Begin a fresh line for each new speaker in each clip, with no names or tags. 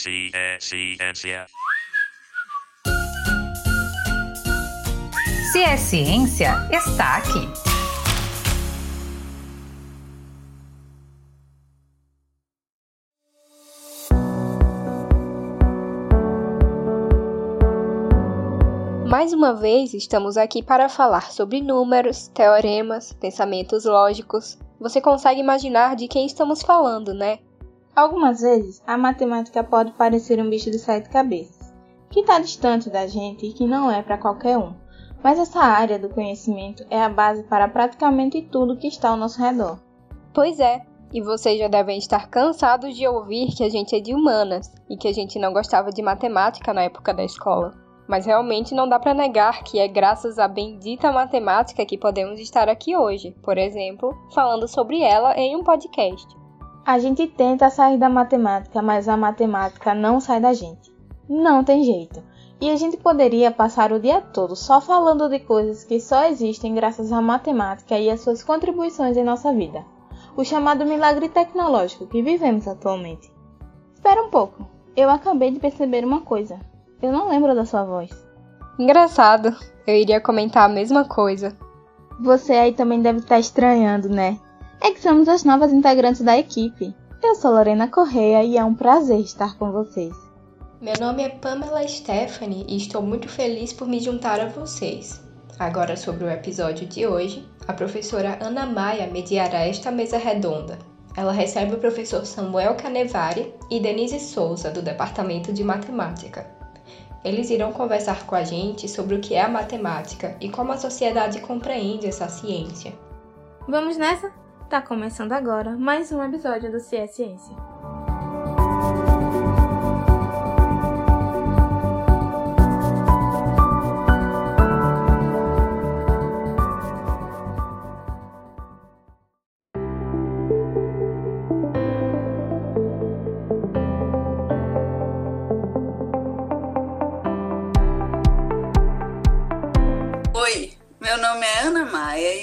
Ciência.
Se é ciência, está aqui.
Mais uma vez, estamos aqui para falar sobre números, teoremas, pensamentos lógicos. Você consegue imaginar de quem estamos falando, né?
Algumas vezes, a matemática pode parecer um bicho de sete cabeças, que está distante da gente e que não é para qualquer um. Mas essa área do conhecimento é a base para praticamente tudo que está ao nosso redor.
Pois é, e vocês já devem estar cansados de ouvir que a gente é de humanas e que a gente não gostava de matemática na época da escola. Mas realmente não dá para negar que é graças à bendita matemática que podemos estar aqui hoje, por exemplo, falando sobre ela em um podcast.
A gente tenta sair da matemática, mas a matemática não sai da gente. Não tem jeito. E a gente poderia passar o dia todo só falando de coisas que só existem graças à matemática e às suas contribuições em nossa vida. O chamado milagre tecnológico que vivemos atualmente. Espera um pouco. Eu acabei de perceber uma coisa. Eu não lembro da sua voz.
Engraçado. Eu iria comentar a mesma coisa.
Você aí também deve estar estranhando, né? É que somos as novas integrantes da equipe. Eu sou Lorena Correia e é um prazer estar com vocês.
Meu nome é Pamela Stephanie e estou muito feliz por me juntar a vocês. Agora, sobre o episódio de hoje, a professora Ana Maia mediará esta mesa redonda. Ela recebe o professor Samuel Canevari e Denise Souza, do Departamento de Matemática. Eles irão conversar com a gente sobre o que é a matemática e como a sociedade compreende essa ciência.
Vamos nessa? Tá começando agora mais um episódio do Ciência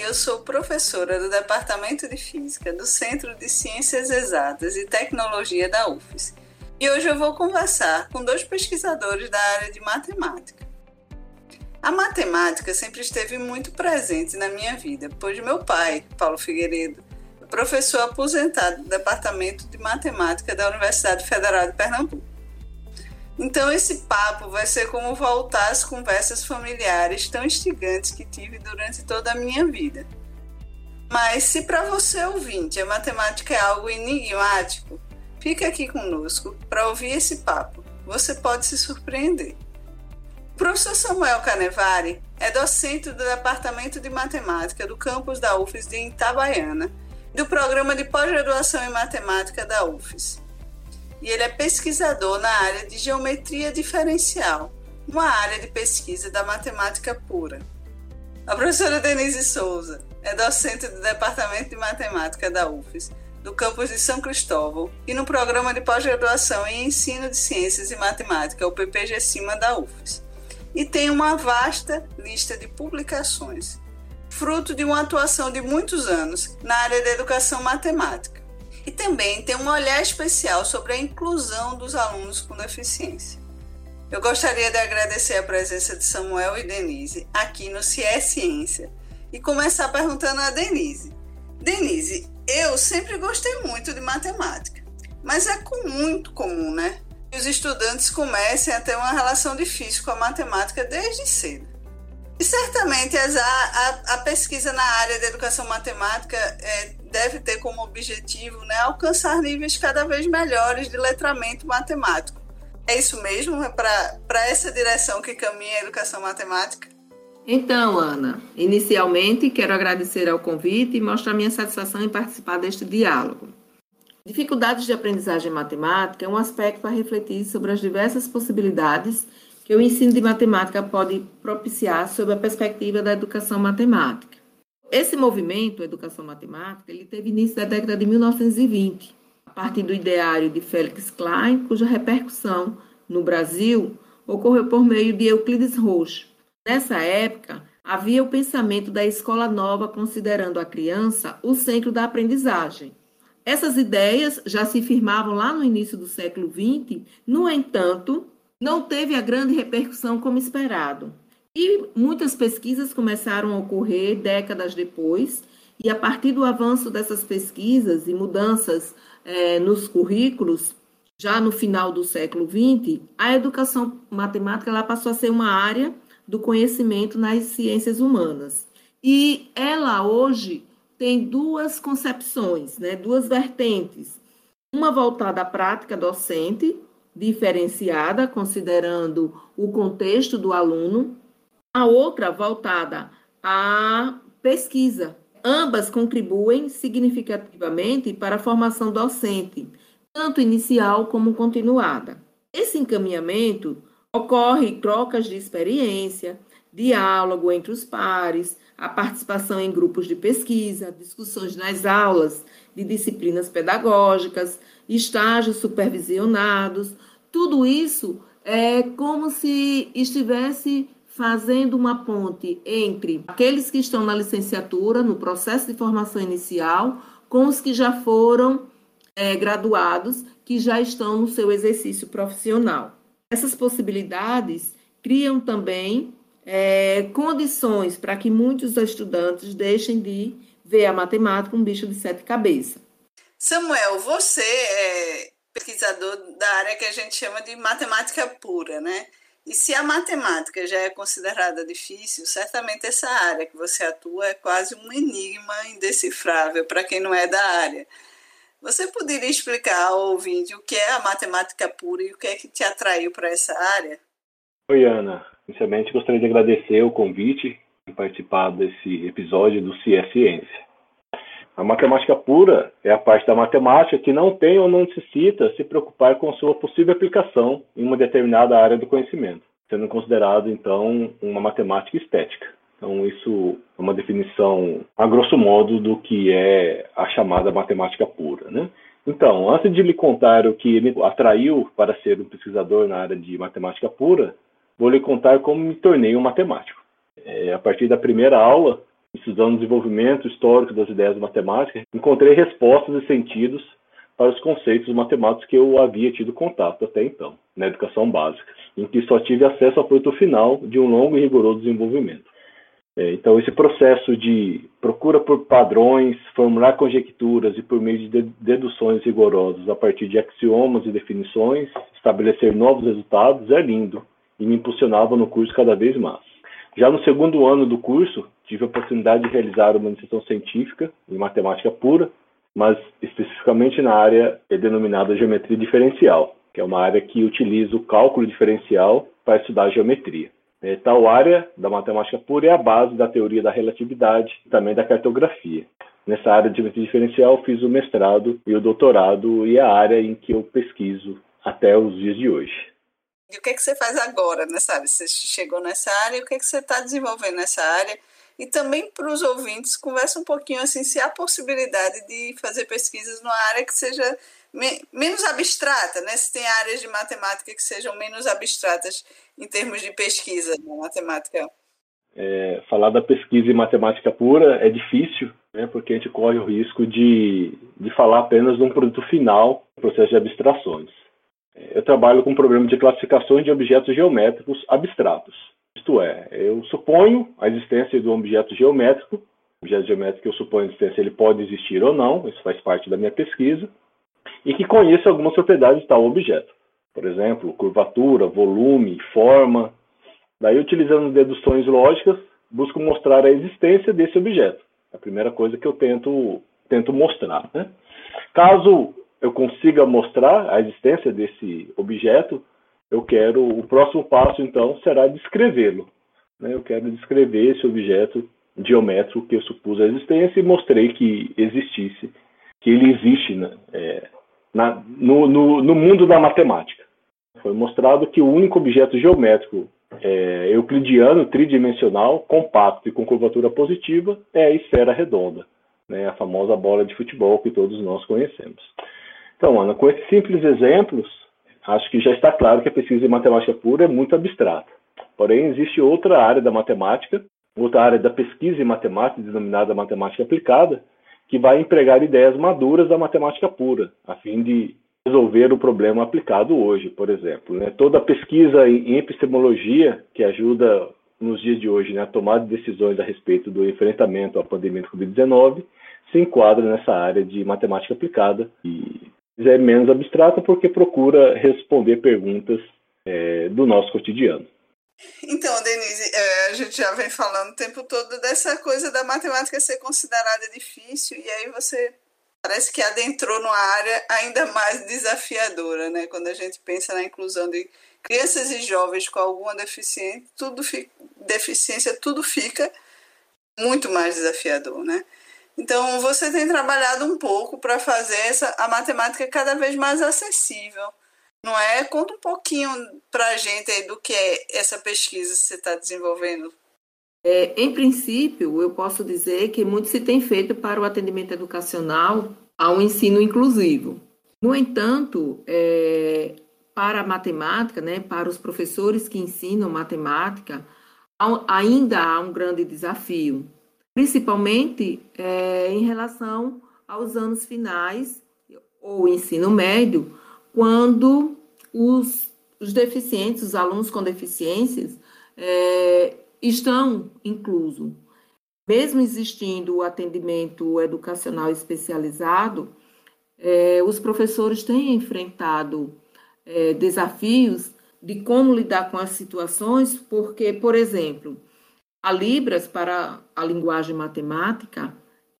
eu sou professora do Departamento de Física do Centro de Ciências Exatas e Tecnologia da UFES. E hoje eu vou conversar com dois pesquisadores da área de matemática. A matemática sempre esteve muito presente na minha vida, pois meu pai, Paulo Figueiredo, é professor aposentado do Departamento de Matemática da Universidade Federal de Pernambuco. Então, esse papo vai ser como voltar às conversas familiares tão instigantes que tive durante toda a minha vida. Mas, se para você ouvinte a matemática é algo enigmático, fica aqui conosco para ouvir esse papo. Você pode se surpreender. O professor Samuel Canevari é docente do Departamento de Matemática do campus da UFES de Itabaiana, do programa de pós-graduação em matemática da UFES e ele é pesquisador na área de geometria diferencial, uma área de pesquisa da matemática pura. A professora Denise Souza é docente do Departamento de Matemática da UFES, do campus de São Cristóvão, e no programa de pós-graduação em Ensino de Ciências e Matemática, o PPG-CIMA da UFES. E tem uma vasta lista de publicações, fruto de uma atuação de muitos anos na área da educação matemática e também tem um olhar especial sobre a inclusão dos alunos com deficiência. Eu gostaria de agradecer a presença de Samuel e Denise aqui no CIE Ciência e começar perguntando a Denise. Denise, eu sempre gostei muito de matemática, mas é muito comum, né? Que os estudantes comecem a ter uma relação difícil com a matemática desde cedo. E certamente a, a, a pesquisa na área da educação matemática é, deve ter como objetivo né, alcançar níveis cada vez melhores de letramento matemático. É isso mesmo? É para essa direção que caminha a educação matemática?
Então, Ana, inicialmente quero agradecer ao convite e mostrar minha satisfação em participar deste diálogo. Dificuldades de aprendizagem matemática é um aspecto para refletir sobre as diversas possibilidades que o ensino de matemática pode propiciar sob a perspectiva da educação matemática. Esse movimento, Educação Matemática, ele teve início na década de 1920, a partir do ideário de Félix Klein, cuja repercussão no Brasil ocorreu por meio de Euclides Rocha. Nessa época, havia o pensamento da escola nova considerando a criança o centro da aprendizagem. Essas ideias já se firmavam lá no início do século XX, no entanto, não teve a grande repercussão como esperado. E muitas pesquisas começaram a ocorrer décadas depois, e a partir do avanço dessas pesquisas e mudanças é, nos currículos, já no final do século XX, a educação matemática ela passou a ser uma área do conhecimento nas ciências humanas. E ela hoje tem duas concepções, né, duas vertentes. Uma voltada à prática docente, diferenciada, considerando o contexto do aluno, a outra voltada à pesquisa. Ambas contribuem significativamente para a formação docente, tanto inicial como continuada. Esse encaminhamento ocorre trocas de experiência, diálogo entre os pares, a participação em grupos de pesquisa, discussões nas aulas de disciplinas pedagógicas, estágios supervisionados, tudo isso é como se estivesse fazendo uma ponte entre aqueles que estão na licenciatura, no processo de formação inicial, com os que já foram é, graduados, que já estão no seu exercício profissional. Essas possibilidades criam também é, condições para que muitos estudantes deixem de ver a matemática um bicho de sete cabeças.
Samuel, você é pesquisador da área que a gente chama de matemática pura, né? E se a matemática já é considerada difícil, certamente essa área que você atua é quase um enigma indecifrável para quem não é da área. Você poderia explicar ao ouvinte o que é a matemática pura e o que é que te atraiu para essa área?
Oi, Ana. Inicialmente, gostaria de agradecer o convite em participar desse episódio do CIE Ciência. A matemática pura é a parte da matemática que não tem ou não necessita se preocupar com sua possível aplicação em uma determinada área do conhecimento, sendo considerado, então, uma matemática estética. Então, isso é uma definição, a grosso modo, do que é a chamada matemática pura. Né? Então, antes de lhe contar o que me atraiu para ser um pesquisador na área de matemática pura, vou lhe contar como me tornei um matemático. É, a partir da primeira aula, estudando o desenvolvimento histórico das ideias matemáticas, encontrei respostas e sentidos para os conceitos matemáticos que eu havia tido contato até então, na educação básica, em que só tive acesso ao produto final de um longo e rigoroso desenvolvimento. É, então, esse processo de procura por padrões, formular conjecturas e por meio de deduções rigorosas a partir de axiomas e definições, estabelecer novos resultados é lindo, e me impulsionava no curso cada vez mais. Já no segundo ano do curso, tive a oportunidade de realizar uma iniciação científica em matemática pura, mas especificamente na área denominada geometria diferencial, que é uma área que utiliza o cálculo diferencial para estudar a geometria. É, tal área da matemática pura é a base da teoria da relatividade e também da cartografia. Nessa área de geometria diferencial, fiz o mestrado e o doutorado e a área em que eu pesquiso até os dias de hoje.
E o que, é que você faz agora nessa área? Você chegou nessa área o que, é que você está desenvolvendo nessa área? E também para os ouvintes, conversa um pouquinho assim, se há possibilidade de fazer pesquisas numa área que seja me menos abstrata, né? Se tem áreas de matemática que sejam menos abstratas em termos de pesquisa na matemática.
É, falar da pesquisa em matemática pura é difícil, né? Porque a gente corre o risco de, de falar apenas de um produto final, processo de abstrações eu trabalho com um problema de classificações de objetos geométricos abstratos. Isto é, eu suponho a existência de um objeto geométrico, o objeto geométrico que eu suponho a existência, ele pode existir ou não, isso faz parte da minha pesquisa, e que conheça algumas propriedades de tal objeto. Por exemplo, curvatura, volume, forma. Daí, utilizando deduções lógicas, busco mostrar a existência desse objeto. É a primeira coisa que eu tento, tento mostrar. Né? Caso eu consiga mostrar a existência desse objeto, eu quero o próximo passo então será descrevê-lo. Né? Eu quero descrever esse objeto geométrico que eu supus a existência e mostrei que existisse, que ele existe né? é, na, no, no, no, mundo da matemática. Foi mostrado que o único objeto geométrico é, euclidiano, tridimensional, compacto e com curvatura positiva é a esfera redonda, né? a famosa bola de futebol que todos nós conhecemos. Então, Ana, com esses simples exemplos, acho que já está claro que a pesquisa em matemática pura é muito abstrata. Porém, existe outra área da matemática, outra área da pesquisa em matemática, denominada matemática aplicada, que vai empregar ideias maduras da matemática pura, a fim de resolver o problema aplicado hoje, por exemplo. Né? Toda pesquisa em epistemologia que ajuda nos dias de hoje né, a tomar decisões a respeito do enfrentamento à pandemia do Covid-19 se enquadra nessa área de matemática aplicada e é menos abstrata porque procura responder perguntas é, do nosso cotidiano.
Então, Denise, é, a gente já vem falando o tempo todo dessa coisa da matemática ser considerada difícil, e aí você parece que adentrou numa área ainda mais desafiadora, né? Quando a gente pensa na inclusão de crianças e jovens com alguma deficiência, tudo fica, deficiência, tudo fica muito mais desafiador, né? Então, você tem trabalhado um pouco para fazer essa, a matemática cada vez mais acessível não é? Conta um pouquinho para a gente do que é essa pesquisa que você está desenvolvendo.
É, em princípio, eu posso dizer que muito se tem feito para o atendimento educacional ao ensino inclusivo. No entanto, é, para a matemática, né, para os professores que ensinam matemática, ainda há um grande desafio, principalmente é, em relação aos anos finais ou ensino médio, quando os, os deficientes, os alunos com deficiências, é, estão inclusos. Mesmo existindo o atendimento educacional especializado, é, os professores têm enfrentado é, desafios de como lidar com as situações, porque, por exemplo, a Libras para a linguagem matemática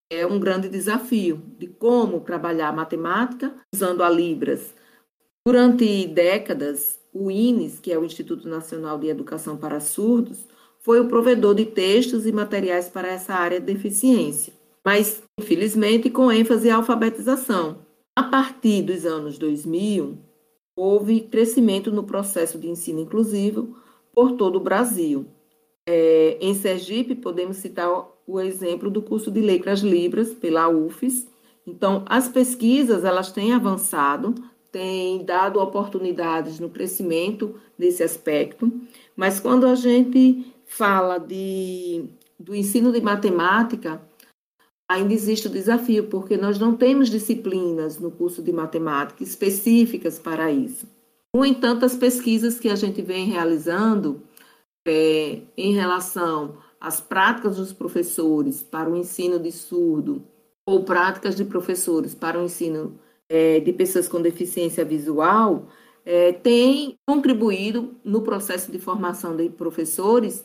é um grande desafio de como trabalhar matemática usando a Libras Durante décadas, o INES, que é o Instituto Nacional de Educação para Surdos, foi o provedor de textos e materiais para essa área de deficiência, mas, infelizmente, com ênfase à alfabetização. A partir dos anos 2000, houve crescimento no processo de ensino inclusivo por todo o Brasil. É, em Sergipe, podemos citar o exemplo do curso de Letras Libras pela UFES. Então, as pesquisas elas têm avançado, tem dado oportunidades no crescimento desse aspecto, mas quando a gente fala de, do ensino de matemática, ainda existe o desafio, porque nós não temos disciplinas no curso de matemática específicas para isso. No entanto, as pesquisas que a gente vem realizando é, em relação às práticas dos professores para o ensino de surdo, ou práticas de professores para o ensino é, de pessoas com deficiência visual é, tem contribuído no processo de formação de professores.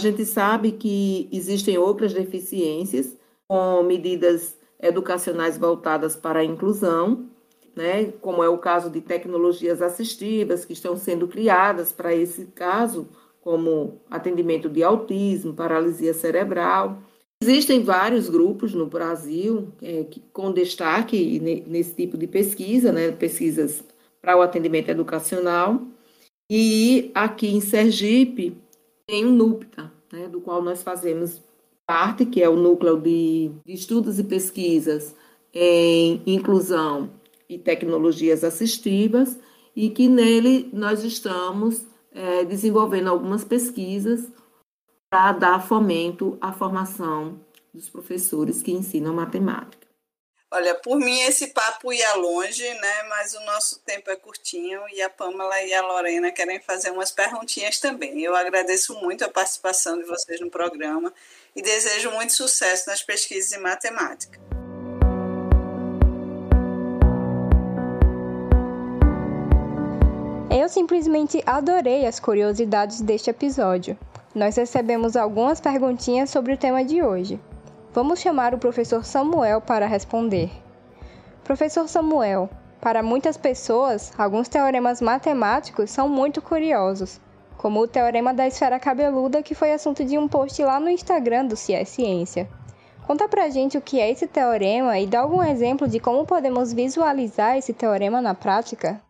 A gente sabe que existem outras deficiências com medidas educacionais voltadas para a inclusão, né, como é o caso de tecnologias assistivas que estão sendo criadas para esse caso, como atendimento de autismo, paralisia cerebral. Existem vários grupos no Brasil é, que, com destaque nesse tipo de pesquisa, né, pesquisas para o atendimento educacional. E aqui em Sergipe tem o NUPTA, né, do qual nós fazemos parte, que é o Núcleo de, de Estudos e Pesquisas em Inclusão e Tecnologias Assistivas, e que nele nós estamos é, desenvolvendo algumas pesquisas para dar fomento à formação dos professores que ensinam matemática.
Olha, por mim esse papo ia longe, né? Mas o nosso tempo é curtinho e a Pamela e a Lorena querem fazer umas perguntinhas também. Eu agradeço muito a participação de vocês no programa e desejo muito sucesso nas pesquisas em matemática.
Eu simplesmente adorei as curiosidades deste episódio nós recebemos algumas perguntinhas sobre o tema de hoje. Vamos chamar o professor Samuel para responder. Professor Samuel, para muitas pessoas, alguns teoremas matemáticos são muito curiosos, como o teorema da esfera cabeluda, que foi assunto de um post lá no Instagram do Cia Ciência. Conta pra gente o que é esse teorema e dá algum exemplo de como podemos visualizar esse teorema na prática?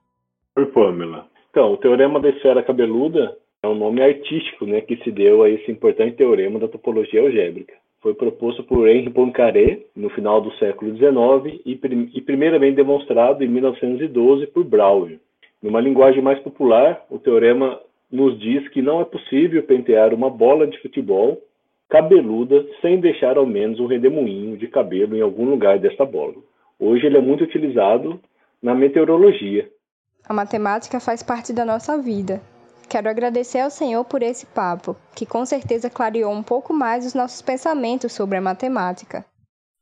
Oi, Pamela. Então, o teorema da esfera cabeluda é um nome artístico né, que se deu a esse importante teorema da topologia algébrica. Foi proposto por Henri Poincaré no final do século XIX e, prim e primeiramente demonstrado em 1912 por Brouwer. Numa linguagem mais popular, o teorema nos diz que não é possível pentear uma bola de futebol cabeluda, sem deixar ao menos um redemoinho de cabelo em algum lugar desta bola. Hoje ele é muito utilizado na meteorologia.
A matemática faz parte da nossa vida. Quero agradecer ao Senhor por esse papo, que com certeza clareou um pouco mais os nossos pensamentos sobre a matemática.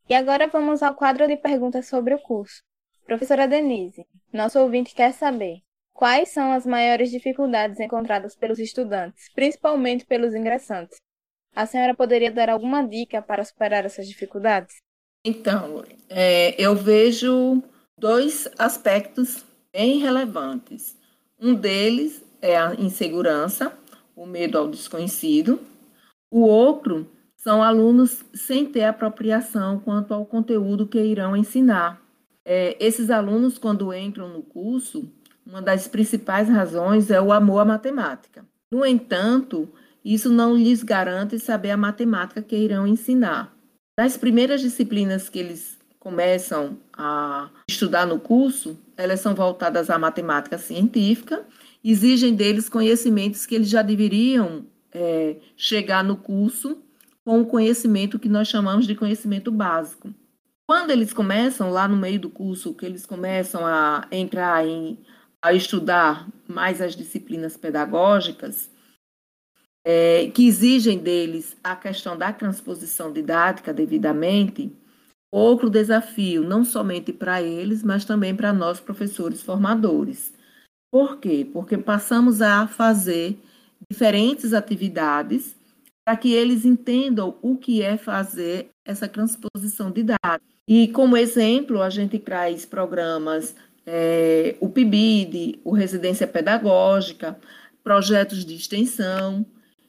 E agora vamos ao quadro de perguntas sobre o curso. Professora Denise, nosso ouvinte quer saber quais são as maiores dificuldades encontradas pelos estudantes, principalmente pelos ingressantes. A senhora poderia dar alguma dica para superar essas dificuldades?
Então, é, eu vejo dois aspectos bem relevantes. Um deles é a insegurança, o medo ao desconhecido. O outro são alunos sem ter apropriação quanto ao conteúdo que irão ensinar. É, esses alunos, quando entram no curso, uma das principais razões é o amor à matemática. No entanto, isso não lhes garante saber a matemática que irão ensinar. Das primeiras disciplinas que eles começam a estudar no curso, elas são voltadas à matemática científica, exigem deles conhecimentos que eles já deveriam é, chegar no curso com o conhecimento que nós chamamos de conhecimento básico. Quando eles começam lá no meio do curso, que eles começam a entrar em a estudar mais as disciplinas pedagógicas, é, que exigem deles a questão da transposição didática devidamente, outro desafio, não somente para eles, mas também para nós, professores formadores. Por quê? Porque passamos a fazer diferentes atividades para que eles entendam o que é fazer essa transposição didática. E como exemplo, a gente traz programas, é, o PIBID, o Residência Pedagógica, projetos de extensão,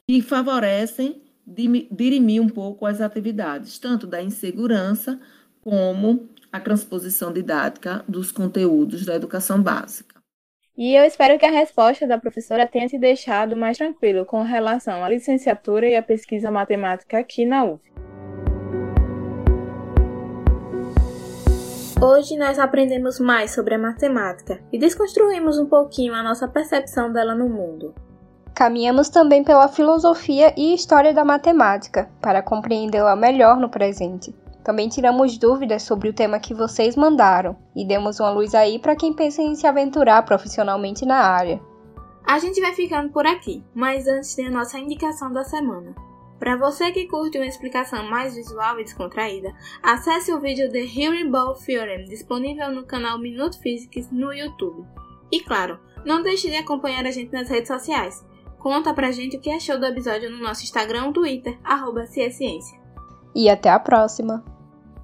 que favorecem dirimir um pouco as atividades, tanto da insegurança como a transposição didática dos conteúdos da educação básica.
E eu espero que a resposta da professora tenha te deixado mais tranquilo com relação à licenciatura e à pesquisa matemática aqui na UF. Hoje nós aprendemos mais sobre a matemática e desconstruímos um pouquinho a nossa percepção dela no mundo.
Caminhamos também pela filosofia e história da matemática para compreendê-la melhor no presente. Também tiramos dúvidas sobre o tema que vocês mandaram e demos uma luz aí para quem pensa em se aventurar profissionalmente na área.
A gente vai ficando por aqui, mas antes tem a nossa indicação da semana. Para você que curte uma explicação mais visual e descontraída, acesse o vídeo The Herringball Theorem disponível no canal Minuto Physics no YouTube. E claro, não deixe de acompanhar a gente nas redes sociais. Conta pra gente o que achou do episódio no nosso Instagram ou Twitter, arroba Ciência.
E até a próxima!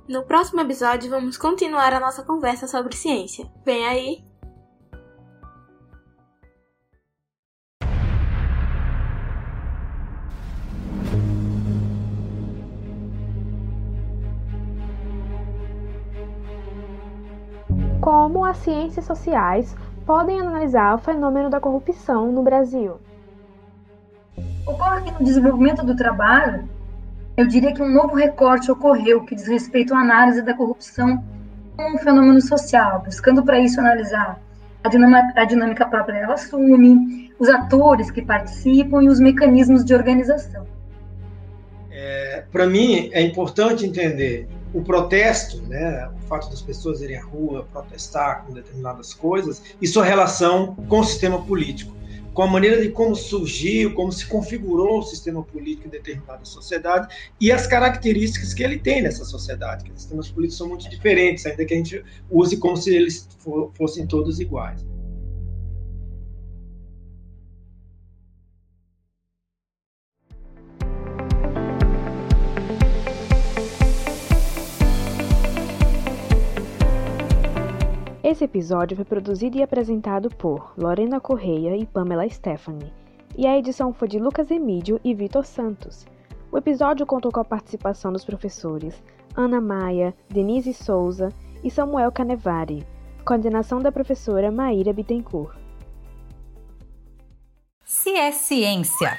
No próximo episódio vamos continuar a nossa conversa sobre ciência. Vem aí!
como as ciências sociais podem analisar o fenômeno da corrupção no Brasil.
Que no desenvolvimento do trabalho, eu diria que um novo recorte ocorreu que diz respeito à análise da corrupção como um fenômeno social, buscando para isso analisar a dinâmica, a dinâmica própria ela assume, os atores que participam e os mecanismos de organização.
É, para mim, é importante entender o protesto, né, o fato das pessoas irem à rua protestar com determinadas coisas, e sua relação com o sistema político, com a maneira de como surgiu, como se configurou o sistema político em determinada sociedade e as características que ele tem nessa sociedade, que os sistemas políticos são muito diferentes, ainda que a gente use como se eles fossem todos iguais.
Esse episódio foi produzido e apresentado por Lorena Correia e Pamela Stephanie, e a edição foi de Lucas Emídio e Vitor Santos. O episódio contou com a participação dos professores Ana Maia, Denise Souza e Samuel Canevari, coordenação da professora Maíra Bittencourt.
Se é ciência